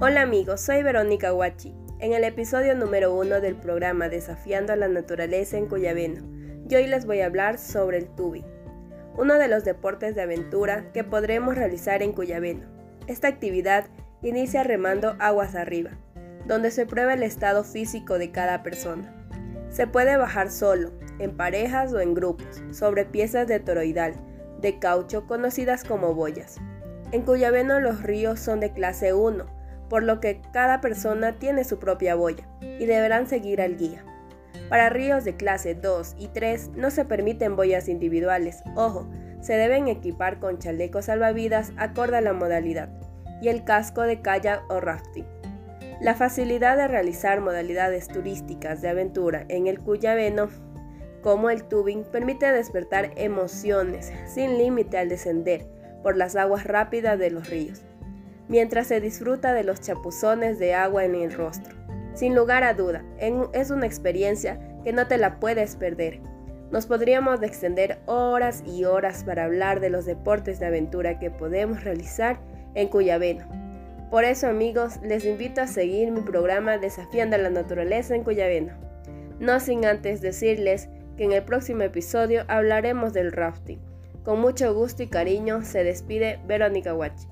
Hola amigos, soy Verónica Huachi. En el episodio número uno del programa Desafiando a la Naturaleza en Cuyabeno, yo hoy les voy a hablar sobre el tubing, uno de los deportes de aventura que podremos realizar en Cuyabeno. Esta actividad inicia remando aguas arriba, donde se prueba el estado físico de cada persona. Se puede bajar solo, en parejas o en grupos, sobre piezas de toroidal, de caucho conocidas como boyas. En Cuyabeno los ríos son de clase 1, por lo que cada persona tiene su propia boya y deberán seguir al guía. Para ríos de clase 2 y 3 no se permiten boyas individuales, ojo, se deben equipar con chalecos salvavidas acorde a la modalidad y el casco de kayak o rafting. La facilidad de realizar modalidades turísticas de aventura en el Cuyabeno como el tubing permite despertar emociones sin límite al descender por las aguas rápidas de los ríos, mientras se disfruta de los chapuzones de agua en el rostro. Sin lugar a duda, es una experiencia que no te la puedes perder. Nos podríamos extender horas y horas para hablar de los deportes de aventura que podemos realizar en Cuyabeno. Por eso amigos, les invito a seguir mi programa Desafiando la Naturaleza en Cuyabeno. No sin antes decirles que en el próximo episodio hablaremos del rafting. Con mucho gusto y cariño se despide Verónica Watch.